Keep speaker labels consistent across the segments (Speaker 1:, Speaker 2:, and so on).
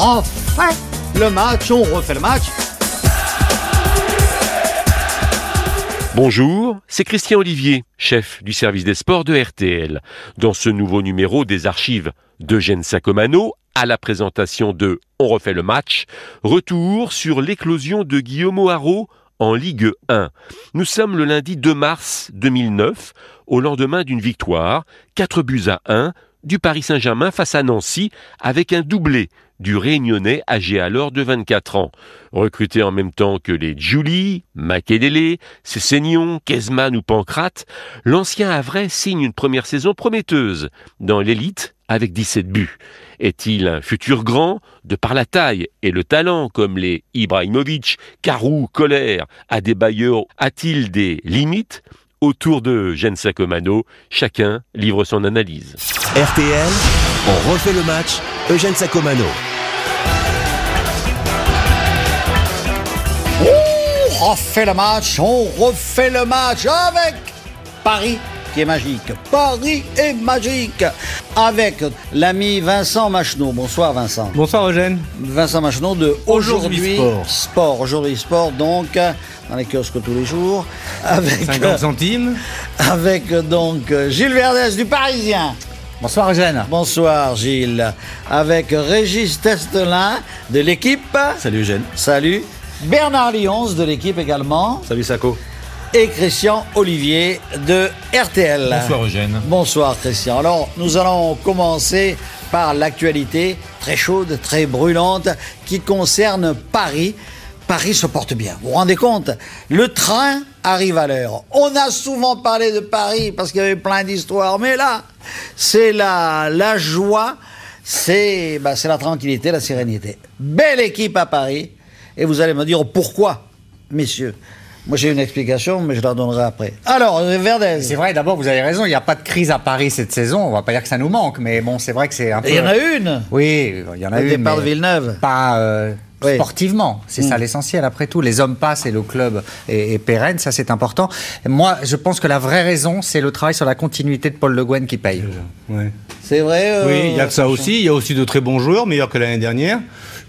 Speaker 1: refait le match, on refait le match.
Speaker 2: Bonjour, c'est Christian Olivier, chef du service des sports de RTL. Dans ce nouveau numéro des archives d'Eugène Sacomano, à la présentation de On refait le match, retour sur l'éclosion de Guillaume O'Haraud en Ligue 1. Nous sommes le lundi 2 mars 2009, au lendemain d'une victoire, 4 buts à 1, du Paris Saint-Germain face à Nancy, avec un doublé du Réunionnais âgé alors de 24 ans. Recruté en même temps que les Julie, Makelele, Cessignon, Kezman ou Pancrate, l'ancien Havrais signe une première saison prometteuse dans l'élite avec 17 buts. Est-il un futur grand? De par la taille et le talent comme les Ibrahimovic, Karou, Colère, Adebayor A-t-il des limites? Autour de Jensa Comano, chacun livre son analyse.
Speaker 3: RTL, on refait le match, Eugène Sacomano.
Speaker 1: On refait le match, on refait le match avec Paris qui est magique. Paris est magique avec l'ami Vincent Macheneau. Bonsoir Vincent.
Speaker 4: Bonsoir Eugène.
Speaker 1: Vincent Macheneau de Aujourd'hui Sport. Aujourd'hui Sport donc dans les kiosques tous les jours avec
Speaker 4: 50 centimes
Speaker 1: avec donc Gilles Verdès du Parisien.
Speaker 4: Bonsoir Eugène.
Speaker 1: Bonsoir Gilles. Avec Régis Testelin de l'équipe.
Speaker 4: Salut Eugène.
Speaker 1: Salut. Bernard Lyons de l'équipe également.
Speaker 4: Salut Saco.
Speaker 1: Et Christian Olivier de RTL.
Speaker 4: Bonsoir Eugène.
Speaker 1: Bonsoir Christian. Alors nous allons commencer par l'actualité très chaude, très brûlante qui concerne Paris. Paris se porte bien. Vous vous rendez compte? Le train arrive à l'heure. On a souvent parlé de Paris parce qu'il y avait plein d'histoires, mais là, c'est la, la joie, c'est bah, la tranquillité, la sérénité. Belle équipe à Paris. Et vous allez me dire pourquoi, messieurs? Moi, j'ai une explication, mais je la donnerai après. Alors, Verdez.
Speaker 5: C'est vrai, d'abord, vous avez raison, il n'y a pas de crise à Paris cette saison. On va pas dire que ça nous manque, mais bon, c'est vrai que c'est un peu.
Speaker 1: Il y en a une
Speaker 5: Oui, il y en a
Speaker 1: Le
Speaker 5: une.
Speaker 1: départ
Speaker 5: mais
Speaker 1: de Villeneuve.
Speaker 5: Pas. euh,
Speaker 1: Oui.
Speaker 5: Sportivement, c'est ça
Speaker 1: Mm.
Speaker 5: l'essentiel. Après tout, les hommes passent et le club est, est pérenne, ça c'est important. Moi, je pense que la vraie raison, c'est le travail sur la continuité de Paul Le Guen qui paye.
Speaker 4: Ouais.
Speaker 1: C'est vrai euh,
Speaker 4: Oui, il y a que ça aussi. Il y a aussi de très bons joueurs, meilleurs que l'année dernière.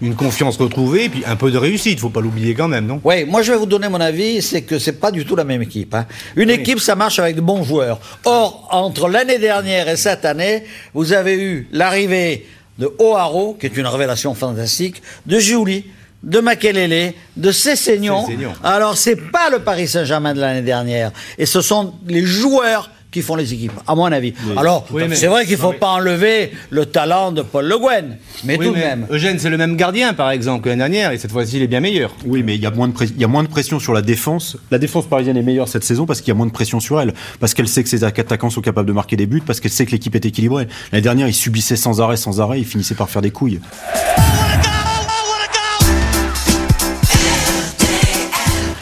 Speaker 4: Une confiance retrouvée, et puis un peu de réussite, faut pas l'oublier quand même, non?
Speaker 1: Oui, moi je vais vous donner mon avis, c'est que c'est pas du tout la même équipe. hein. Une équipe, ça marche avec de bons joueurs. Or, entre l'année dernière et cette année, vous avez eu l'arrivée de O'Haro, qui est une révélation fantastique, de Julie, de Makelele, de Cessignon.
Speaker 4: Cessignon.
Speaker 1: Alors, c'est pas le Paris Saint-Germain de l'année dernière. Et ce sont les joueurs qui font les équipes, à mon avis. Alors,
Speaker 4: Oui, mais-
Speaker 1: c'est vrai qu'il faut
Speaker 4: non, mais-
Speaker 1: pas enlever le talent de Paul Le Guen, mais
Speaker 4: Oui,
Speaker 1: tout de même.
Speaker 4: Eugène, c'est le même gardien, par exemple, que l'année dernière, et cette fois-ci, il est bien meilleur.
Speaker 6: Oui, mais il y, a moins de pré- il y a moins de pression sur la défense. La défense parisienne est meilleure cette saison parce qu'il y a moins de pression sur elle. Parce qu'elle sait que ses attaquants sont capables de marquer des buts, parce qu'elle sait que l'équipe est équilibrée. L'année dernière, ils subissaient sans arrêt, sans arrêt, ils finissaient par faire des couilles.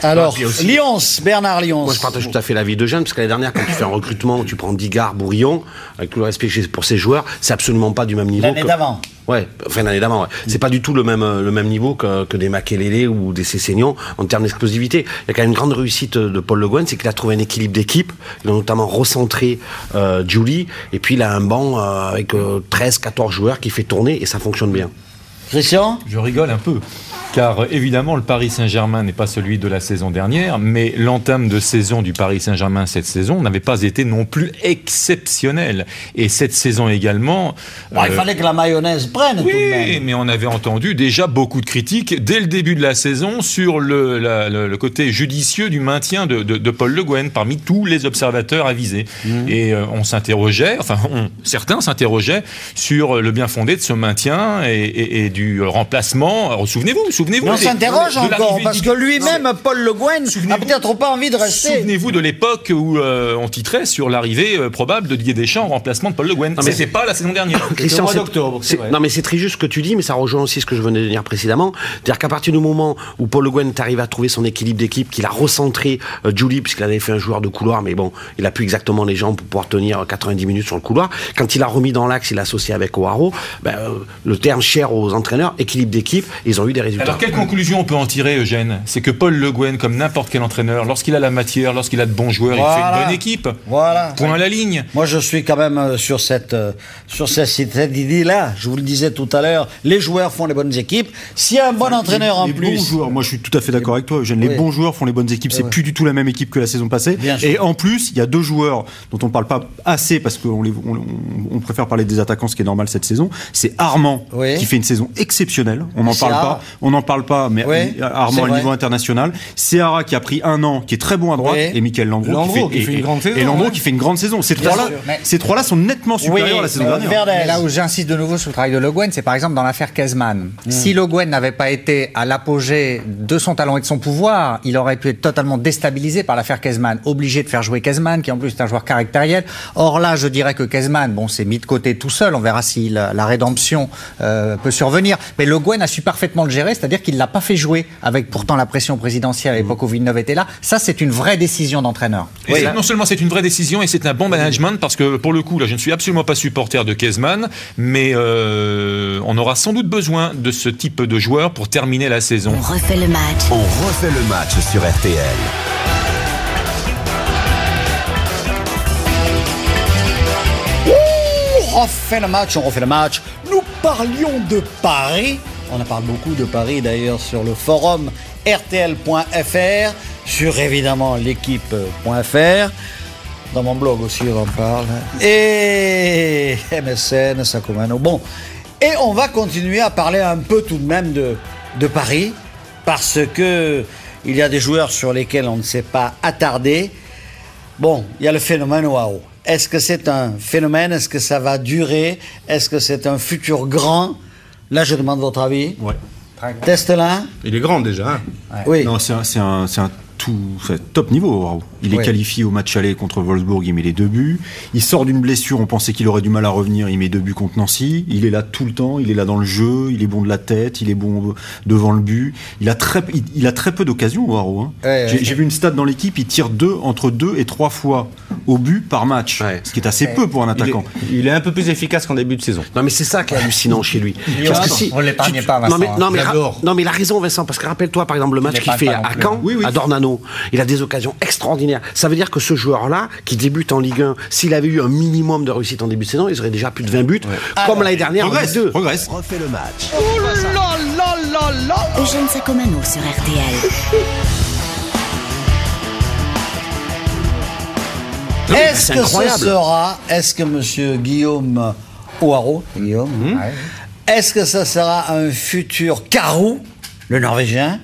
Speaker 1: Alors,
Speaker 7: puis aussi-
Speaker 1: Lyons, Bernard Lyons.
Speaker 7: Moi, je partage tout à fait l'avis de Jeanne, parce que l'année dernière, quand tu fais un recrutement, tu prends Digard, Bourillon, avec tout le respect que j'ai pour ces joueurs, c'est absolument pas du même niveau.
Speaker 1: L'année
Speaker 7: que-
Speaker 1: d'avant.
Speaker 7: Ouais, enfin l'année d'avant. Ouais. C'est pas du tout le même euh, le même niveau que, que des Makelele ou des Cessignon en termes d'explosivité. Il y a quand même une grande réussite de Paul Le Guen, c'est qu'il a trouvé un équilibre d'équipe. Il a notamment recentré euh, Julie, et puis il a un banc euh, avec 13-14 joueurs qui fait tourner et ça fonctionne bien.
Speaker 1: Christian?
Speaker 8: Je rigole un peu, car évidemment le Paris Saint-Germain n'est pas celui de la saison dernière, mais l'entame de saison du Paris Saint-Germain cette saison n'avait pas été non plus exceptionnelle. Et cette saison également...
Speaker 1: Bon, Il
Speaker 8: euh,
Speaker 1: fallait que la mayonnaise prenne tout de
Speaker 8: oui,
Speaker 1: même.
Speaker 8: mais on avait entendu déjà beaucoup de critiques dès le début de la saison sur le, la- le- le côté judicieux du maintien de, de- de Paul Le Guen parmi tous les observateurs avisés. Et euh, on s'interrogeait, enfin on- certains s'interrogeaient sur le bien fondé de ce maintien et, et- et du remplacement. Alors, Souvenez-vous, souvenez-vous.
Speaker 1: On s'interroge
Speaker 8: de
Speaker 1: encore, parce que lui-même, Paul Le Guen, a
Speaker 8: Souvenez-vous-
Speaker 1: peut-être pas envie de rester.
Speaker 8: Souvenez-vous de l'époque où euh, on titrait sur l'arrivée euh, probable de Didier Deschamps en remplacement de Paul Le Guen.
Speaker 7: mais
Speaker 8: C'était pas la saison dernière.
Speaker 7: Christian,
Speaker 4: mois
Speaker 7: c'est-
Speaker 4: d'octobre, c'est
Speaker 7: c'est-
Speaker 4: vrai.
Speaker 7: Non, mais c'est très juste ce que tu dis, mais ça rejoint aussi ce que je venais de dire précédemment. C'est-à-dire qu'à partir du moment où Paul Le Guen est arrivé à trouver son équilibre d'équipe, qu'il a recentré euh, Julie, puisqu'il avait fait un joueur de couloir, mais bon, il a plus exactement les jambes pour pouvoir tenir 90 minutes sur le couloir. Quand il a remis dans l'axe, il a associé avec O'Haro, ben, euh, le terme cher aux entraîneurs entraîneur, équilibre d'équipe, et ils ont eu des résultats.
Speaker 8: Alors, quelle conclusion on peut en tirer, Eugène? C'est que Paul Le Guen, comme n'importe quel entraîneur, lorsqu'il a la matière, lorsqu'il a de bons joueurs, il fait une bonne équipe.
Speaker 1: Voilà.
Speaker 8: Point à la ligne.
Speaker 1: Moi, je suis quand même euh, sur cette, euh, sur cette, cette idée-là. Je vous le disais tout à l'heure, les joueurs font les bonnes équipes. S'il y a un bon entraîneur en
Speaker 6: les
Speaker 1: plus.
Speaker 6: bons joueurs, moi je suis tout à fait d'accord avec toi, Eugène. Les
Speaker 1: Oui.
Speaker 6: bons joueurs font les bonnes équipes. C'est
Speaker 1: Ouais.
Speaker 6: plus du tout la même équipe que la saison passée.
Speaker 1: Bien sûr.
Speaker 6: Et en plus, il y a deux joueurs dont on parle pas assez parce qu'on les- on, préfère parler des attaquants, ce qui est normal cette saison. C'est Armand
Speaker 1: Oui.
Speaker 6: qui fait une saison exceptionnelle. On n'en parle
Speaker 1: rare.
Speaker 6: pas. On n'en parle pas, mais
Speaker 1: Oui,
Speaker 6: Armand
Speaker 1: vrai.
Speaker 6: niveau international. Seara qui a pris un an, qui est très bon à droite, et Michael Landreau,
Speaker 4: Landreau
Speaker 6: qui, fait,
Speaker 4: qui fait
Speaker 6: et-
Speaker 4: une grande saison,
Speaker 6: Et Landreau
Speaker 4: ouais.
Speaker 6: qui fait une grande saison. Ces trois-là, ces trois-là sont nettement supérieurs
Speaker 1: Oui,
Speaker 6: à la saison dernière.
Speaker 5: Là où j'insiste de nouveau sur le travail de Le Guen, c'est par exemple dans l'affaire Kezman. Si Le Guen n'avait pas été à l'apogée de son talent et de son pouvoir, il aurait pu être totalement déstabilisé par l'affaire Kezman, obligé de faire jouer Kezman, qui en plus est un joueur caractériel. Or là, je dirais que Kezman, bon, c'est mis de côté tout seul. On verra si la, la rédemption euh, peut survenir. Mais Le Guen a su parfaitement le gérer, c'est-à-dire qu'il l'a pas fait jouer avec pourtant la pression présidentielle à l'époque où Villeneuve était là. Ça, c'est une vraie décision d'entraîneur.
Speaker 8: Non seulement c'est une vraie décision et c'est un bon management parce que pour le coup là je ne suis absolument pas supporter de Kezman mais euh, on aura sans doute besoin de ce type de joueur pour terminer la saison.
Speaker 9: On refait le match.
Speaker 3: On refait le match sur RTL.
Speaker 1: On refait le match, on refait le match. Nous parlions de Paris. On en parle beaucoup de Paris d'ailleurs sur le forum rtl.fr, sur évidemment l'équipe.fr. Dans mon blog aussi, on en parle. Et MSN, Sacomano. Bon. Et on va continuer à parler un peu tout de même de, de Paris, parce que il y a des joueurs sur lesquels on ne s'est pas attardé. Bon, il y a le phénomène Wao. Est-ce que c'est un phénomène? Est-ce que ça va durer? Est-ce que c'est un futur grand? Là, je demande votre avis.
Speaker 6: Ouais.
Speaker 1: Testelin
Speaker 4: Il est grand déjà. hein.
Speaker 1: Oui.
Speaker 6: Non, c'est un, c'est un- c'est un tout enfin, top niveau. Raoult. Il est qualifié au match aller contre Wolfsburg, il met les deux buts. Il sort d'une blessure, on pensait qu'il aurait du mal à revenir, il met deux buts contre Nancy. Il est là tout le temps, il est là dans le jeu, il est bon de la tête, il est bon devant le but. Il a très, il, il a très peu d'occasions, Raoult, hein.
Speaker 1: Ouais,
Speaker 6: J'ai
Speaker 1: ouais.
Speaker 6: j'ai vu une stat dans l'équipe, il tire deux, entre deux et trois fois au but par match,
Speaker 7: Ouais.
Speaker 6: ce qui est assez peu pour un
Speaker 4: Il est,
Speaker 6: attaquant.
Speaker 4: il est un peu plus efficace qu'en début de saison.
Speaker 7: Non mais c'est ça qui est hallucinant chez lui.
Speaker 5: Parce que vous l'épargnez pas, Vincent,
Speaker 7: Non mais,
Speaker 5: hein.
Speaker 7: non, mais, non mais il a raison Vincent parce que rappelle-toi par exemple le match qu'il fait
Speaker 5: non
Speaker 7: à Caen.
Speaker 6: Oui, oui.
Speaker 7: à Dornano, il a des occasions extraordinaires. Ça veut dire que ce joueur-là qui débute en Ligue 1, s'il avait eu un minimum de réussite en début de saison, il aurait déjà plus de 20 buts, comme l'année dernière en
Speaker 6: Progresse,
Speaker 7: Ligue 2.
Speaker 6: progresse.
Speaker 3: Refait le match.
Speaker 9: Eugène Sacomano sur RTL.
Speaker 1: Est-ce que ce sera, est-ce que Monsieur Guillaume Ouaro, Guillaume, est-ce que ça sera un futur Carou, le Norvégien,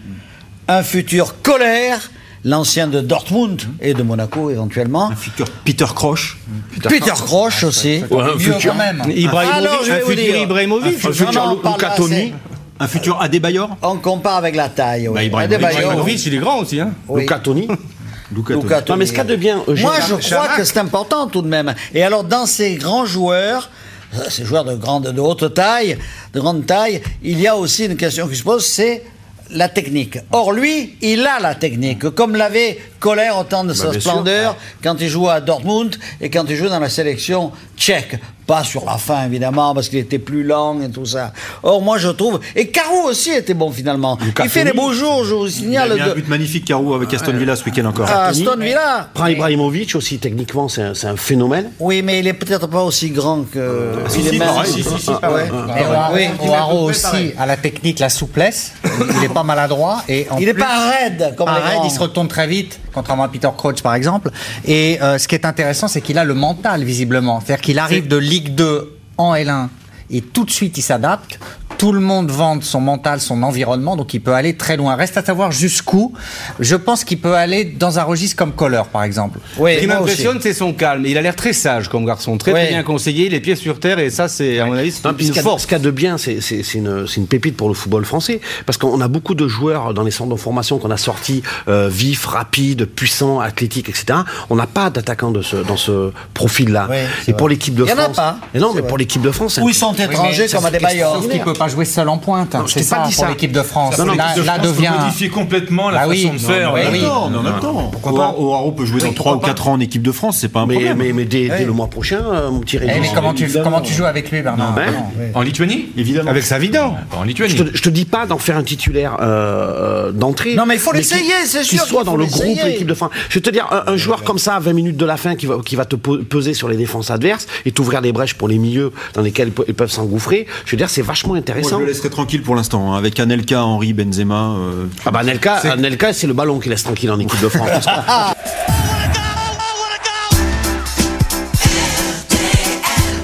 Speaker 1: un futur Colère, l'ancien de Dortmund et de Monaco éventuellement,
Speaker 6: Un futur Peter Croche.
Speaker 1: Peter Croche aussi.
Speaker 7: Ouais, un futur.
Speaker 5: même.
Speaker 4: Ibrahimovic,
Speaker 1: Alors, je vais
Speaker 4: un
Speaker 1: vous
Speaker 4: futur
Speaker 1: dire.
Speaker 4: Ibrahimovic.
Speaker 1: Un futur
Speaker 7: Luca Toni.
Speaker 6: Un futur Adebayor.
Speaker 1: On compare avec la taille. Oui.
Speaker 6: Bah, Ibrahimovic.
Speaker 4: Il est grand aussi. Hein.
Speaker 1: oui.
Speaker 7: Luca Toni.
Speaker 6: Luca
Speaker 1: Luca
Speaker 6: Toni.
Speaker 7: Non mais ce qu'il y a de bien,
Speaker 1: Moi, je crois
Speaker 4: Chamac.
Speaker 1: que c'est important tout de même. Et alors, dans ces grands joueurs, euh, ces joueurs de grande, de haute taille, de grande taille, il y a aussi une question qui se pose, c'est la technique. Or, lui, il a la technique, comme l'avait Colère au temps de sa
Speaker 7: bien sûr.
Speaker 1: splendeur, quand il jouait à Dortmund et quand il jouait dans la sélection tchèque. Pas sur la fin, évidemment, parce qu'il était plus lent et tout ça. Or, moi, je trouve... Et Caro aussi était bon, finalement. il fait des beaux jours, je vous
Speaker 6: Il a
Speaker 1: signale.
Speaker 6: mis un
Speaker 1: de-
Speaker 6: but magnifique, Caro, avec Aston Villa ce week-end encore.
Speaker 1: à Aston Villa.
Speaker 7: Prends Ibrahimovic aussi, techniquement, c'est un, c'est un phénomène.
Speaker 1: Oui, mais il est peut-être pas aussi grand que.
Speaker 6: si,
Speaker 1: il est
Speaker 6: si, pareil, si, si, si,
Speaker 1: Ah ouais.
Speaker 5: Mais Oaro,
Speaker 1: Oui.
Speaker 5: Oaro aussi a la technique, la souplesse. Il n'est pas maladroit. Et en
Speaker 1: Il n'est
Speaker 5: plus-
Speaker 1: pas raide comme
Speaker 5: pas
Speaker 1: les
Speaker 5: raide, il se retourne très vite, contrairement à Peter Crouch par exemple. Et euh, ce qui est intéressant, c'est qu'il a le mental visiblement. C'est-à-dire qu'il arrive de Ligue 2 en L1 et tout de suite il s'adapte. Tout le monde vante son mental, son environnement, donc il peut aller très loin. Reste à savoir jusqu'où. Je pense qu'il peut aller dans un registre comme Kohler, par exemple.
Speaker 1: Oui,
Speaker 4: Ce qui m'impressionne, c'est son calme. Il a l'air très sage comme garçon, très, bien conseillé, les pieds sur terre, et ça, c'est, à mon avis, c'est
Speaker 7: Non,
Speaker 4: une force.
Speaker 7: ce qu'il y a de bien, c'est une, pépite pour le football français. Parce qu'on a beaucoup de joueurs dans les centres de formation qu'on a sortis euh, vifs, rapides, puissants, athlétiques, etc. On n'a pas d'attaquants ce, dans ce profil-là.
Speaker 1: Oui,
Speaker 7: Et pour l'équipe de
Speaker 1: Il y en a
Speaker 7: France.
Speaker 1: pas,
Speaker 7: Et non, mais
Speaker 1: vrai.
Speaker 7: pour l'équipe de France, c'est
Speaker 1: Ou ils sont étrangers comme à des bailleurs.
Speaker 5: Pas jouer seul en pointe.
Speaker 7: Non, je
Speaker 5: c'est
Speaker 7: t'ai pas
Speaker 5: ça
Speaker 7: dit
Speaker 5: pour
Speaker 7: ça.
Speaker 5: l'équipe de France.
Speaker 7: Non, non,
Speaker 5: là,
Speaker 8: de
Speaker 5: là
Speaker 8: France peut
Speaker 5: devient.
Speaker 8: modifier complètement la
Speaker 5: Bah oui,
Speaker 8: façon de
Speaker 5: non,
Speaker 8: faire.
Speaker 5: mais oui.
Speaker 6: Non, mais en même temps.
Speaker 4: Pourquoi pas
Speaker 6: O'Haraud peut jouer dans
Speaker 4: Oui,
Speaker 6: 3 ou
Speaker 4: pourquoi
Speaker 6: 4 ans en équipe de France, c'est pas un
Speaker 7: Mais,
Speaker 6: problème.
Speaker 7: mais, mais dès, dès le mois prochain, euh, mon petit
Speaker 5: Eh,
Speaker 7: Régis.
Speaker 5: mais comment tu, comment tu joues avec lui, Bernard
Speaker 7: ben,
Speaker 5: Non.
Speaker 8: En Lituanie
Speaker 6: Évidemment.
Speaker 4: Avec Savidan.
Speaker 8: Pas En Lituanie.
Speaker 7: Je te, je te dis pas d'en faire un titulaire euh, d'entrée.
Speaker 1: Non, mais il faut l'essayer, c'est
Speaker 7: Qu'il
Speaker 1: sûr
Speaker 7: soit
Speaker 1: qu'il
Speaker 7: dans
Speaker 1: faut
Speaker 7: le groupe l'équipe de France. Je vais te dire, un, joueur comme ça, à 20 minutes de la fin, qui va, qui va te peser sur les défenses adverses et t'ouvrir des brèches pour les milieux dans lesquels ils pe- ils peuvent s'engouffrer, je veux dire, c'est vachement
Speaker 6: Moi,
Speaker 7: intéressant.
Speaker 6: je le laisserai tranquille pour l'instant. hein. Avec Anelka, Henri, Benzema. euh,
Speaker 7: Ah bah Anelka, Anelka, c'est le ballon qui laisse tranquille en équipe de France.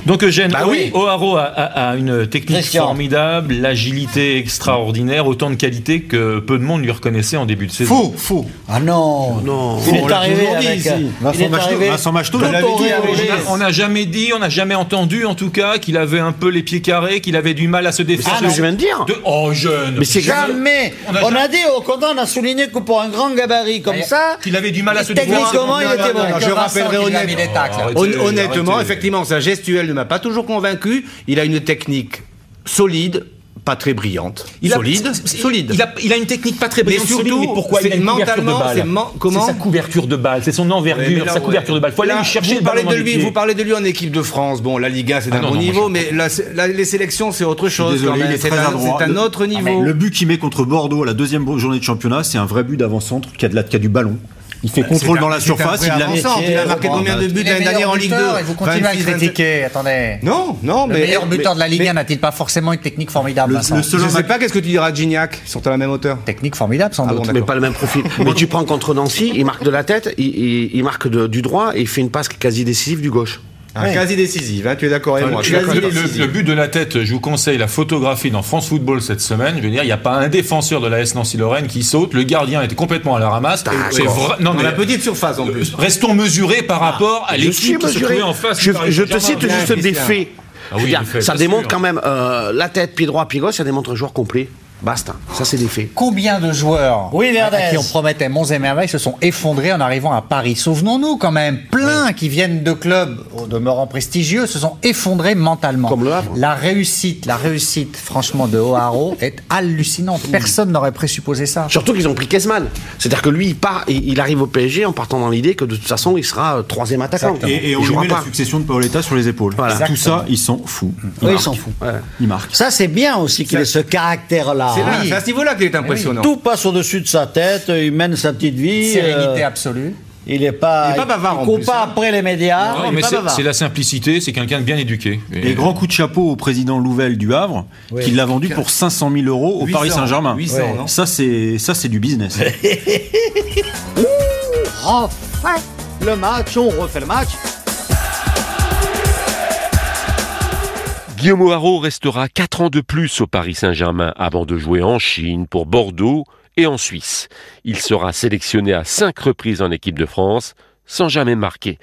Speaker 8: Donc Eugène,
Speaker 7: Bah oui.
Speaker 8: O'Haraud a, a- a une technique
Speaker 1: Christian.
Speaker 8: formidable, l'agilité extraordinaire, autant de qualités que peu de monde lui reconnaissait en début de saison.
Speaker 4: Faux, faux.
Speaker 1: Ah non
Speaker 7: Non.
Speaker 1: Il est arrivé avec...
Speaker 4: ici.
Speaker 1: il
Speaker 6: Vincent
Speaker 1: tout
Speaker 6: on l'avait dit,
Speaker 1: auréolé.
Speaker 8: On n'a jamais dit, on n'a jamais entendu en tout cas qu'il avait un peu les pieds carrés, qu'il avait du mal à se défendre.
Speaker 7: C'est ce que je viens de dire.
Speaker 8: De- Oh jeune
Speaker 7: Mais c'est
Speaker 1: Jamais
Speaker 8: On a
Speaker 1: On
Speaker 8: jamais-
Speaker 1: a dit, au contraire, on a souligné que pour un grand gabarit comme ça,
Speaker 8: Qu'il avait du mal à se défendre.
Speaker 1: techniquement, il
Speaker 4: Non,
Speaker 1: était
Speaker 4: non,
Speaker 1: bon.
Speaker 4: non, je rappellerai Honnêtement, effectivement, sa gestuelle ne m'a pas toujours convaincu. Il a une technique solide, pas très brillante.
Speaker 8: Il a-
Speaker 4: solide,
Speaker 8: c'est-
Speaker 4: solide.
Speaker 8: Il a, il a une technique pas très brillante.
Speaker 4: surtout,
Speaker 8: solide, mais pourquoi il a une
Speaker 4: mentalement, c'est men- comment
Speaker 8: sa couverture de balle, c'est son envergure,
Speaker 4: là,
Speaker 8: sa couverture
Speaker 4: ouais.
Speaker 8: de balle. Faut aller lui chercher
Speaker 4: vous
Speaker 8: le
Speaker 4: parlez de lui, vous parlez de lui en équipe de France. Bon, la Ligue 1, c'est d'un
Speaker 8: Ah
Speaker 4: bon
Speaker 8: non,
Speaker 4: niveau, mais la- la- les sélections, c'est autre chose.
Speaker 6: Désolé,
Speaker 4: quand même.
Speaker 6: il est
Speaker 4: C'est
Speaker 6: très
Speaker 4: un,
Speaker 6: adroit.
Speaker 4: c'est un
Speaker 6: Le-
Speaker 4: autre niveau.
Speaker 6: Le but qu'il met contre Bordeaux à la deuxième journée de championnat, c'est un vrai but d'avant-centre qui a, de la, qui a du ballon. Il fait contrôle dans la surface. Il.
Speaker 4: Il a marqué combien de buts
Speaker 5: Il est
Speaker 4: l'année dernière en Ligue 2
Speaker 5: buteur Et vous continuez à le
Speaker 4: 26, 27.
Speaker 5: critiquer. Attendez.
Speaker 4: Non, non,
Speaker 5: Le
Speaker 4: mais.
Speaker 5: meilleur buteur de la Ligue
Speaker 4: mais-
Speaker 5: 1 n'a-il pas forcément une technique formidable,
Speaker 6: Le- le seul
Speaker 4: Je sais pas qu'est-ce que tu diras Gignac. Ils sont à la même hauteur.
Speaker 5: Technique formidable, sans
Speaker 4: Ah
Speaker 5: doute.
Speaker 7: mais pas le même profil. mais tu prends contre Nancy, il marque de la tête, il, marque du droit et il fait une passe quasi décisive du gauche.
Speaker 4: Ah, Quasi décisive, hein, tu es d'accord avec moi.
Speaker 8: Le, but de la tête, je vous conseille la photographie dans France Football cette semaine. Je veux dire, il n'y a pas un défenseur de la S Nancy-Lorraine qui saute. Le gardien était complètement à la ramasse. C'est Non,
Speaker 4: Dans
Speaker 8: mais
Speaker 4: la petite surface en plus.
Speaker 8: restons mesurés par rapport à l'équipe qui se trouvait en face.
Speaker 7: Je, je te cite juste des
Speaker 4: Christian.
Speaker 7: faits.
Speaker 8: Ah oui,
Speaker 7: dire,
Speaker 8: des faits,
Speaker 7: ça démontre
Speaker 8: sûr.
Speaker 7: quand même euh, la tête, pied droit, pied gauche, ça démontre un joueur complet. Basta. Ça, c'est des faits.
Speaker 5: Combien de joueurs
Speaker 1: Oui,
Speaker 5: à
Speaker 1: Verdez.
Speaker 5: qui on promettait monts et merveilles se sont effondrés en arrivant à Paris? Souvenons-nous quand même, plein qui viennent de clubs au demeurant prestigieux se sont effondrés mentalement.
Speaker 7: Comme le Havre.
Speaker 5: La réussite, la réussite franchement de O'Haraud est hallucinante. Personne n'aurait présupposé ça.
Speaker 7: Surtout qu'ils ont pris Kesman. C'est-à-dire que lui, il part, il, arrive au PSG en partant dans l'idée que de toute façon, il sera euh, troisième attaquant.
Speaker 6: Et, et on
Speaker 7: il
Speaker 6: lui la
Speaker 7: pas.
Speaker 6: succession de Paoletta sur les épaules.
Speaker 7: Voilà.
Speaker 6: Tout ça, ils s'en foutent. Ils
Speaker 1: Oui, ils s'en foutent.
Speaker 6: Ils marquent.
Speaker 1: Ça, c'est bien aussi qu'il ait ce caractère-là.
Speaker 4: C'est là,
Speaker 1: hein.
Speaker 4: c'est à ce niveau-là qu'il est impressionnant.
Speaker 1: Tout passe au-dessus de sa tête, il mène sa petite vie.
Speaker 5: Sérénité
Speaker 1: euh,
Speaker 5: absolue.
Speaker 1: il n'est pas,
Speaker 4: Il est pas bavard,
Speaker 1: il
Speaker 4: en plus,
Speaker 1: pas
Speaker 4: hein.
Speaker 1: après les médias.
Speaker 8: Non, mais c'est la simplicité, c'est quelqu'un de bien éduqué. Et-
Speaker 6: Et grand coup de chapeau au président Louvel du Havre, qui l'a vendu pour 500 000 euros au
Speaker 4: 800,
Speaker 6: Paris Saint-Germain.
Speaker 4: 800, non
Speaker 6: Ça, c'est ça, c'est du business.
Speaker 1: Enfin, le match, on refait le match.
Speaker 2: Guillaume O'Haraud restera 4 ans de plus au Paris Saint-Germain avant de jouer en Chine, pour Bordeaux et en Suisse. Il sera sélectionné à 5 reprises en équipe de France sans jamais marquer.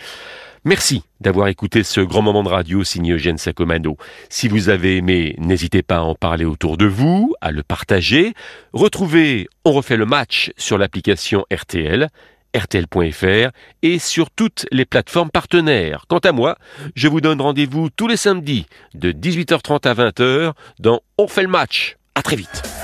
Speaker 2: Merci d'avoir écouté ce grand moment de radio signé Eugène Sacomano. Si vous avez aimé, n'hésitez pas à en parler autour de vous, à le partager. Retrouvez On refait le match sur l'application RTL, rtl.fr et sur toutes les plateformes partenaires. Quant à moi, je vous donne rendez-vous tous les samedis de 18h30 à 20h dans On fait le match. À très vite.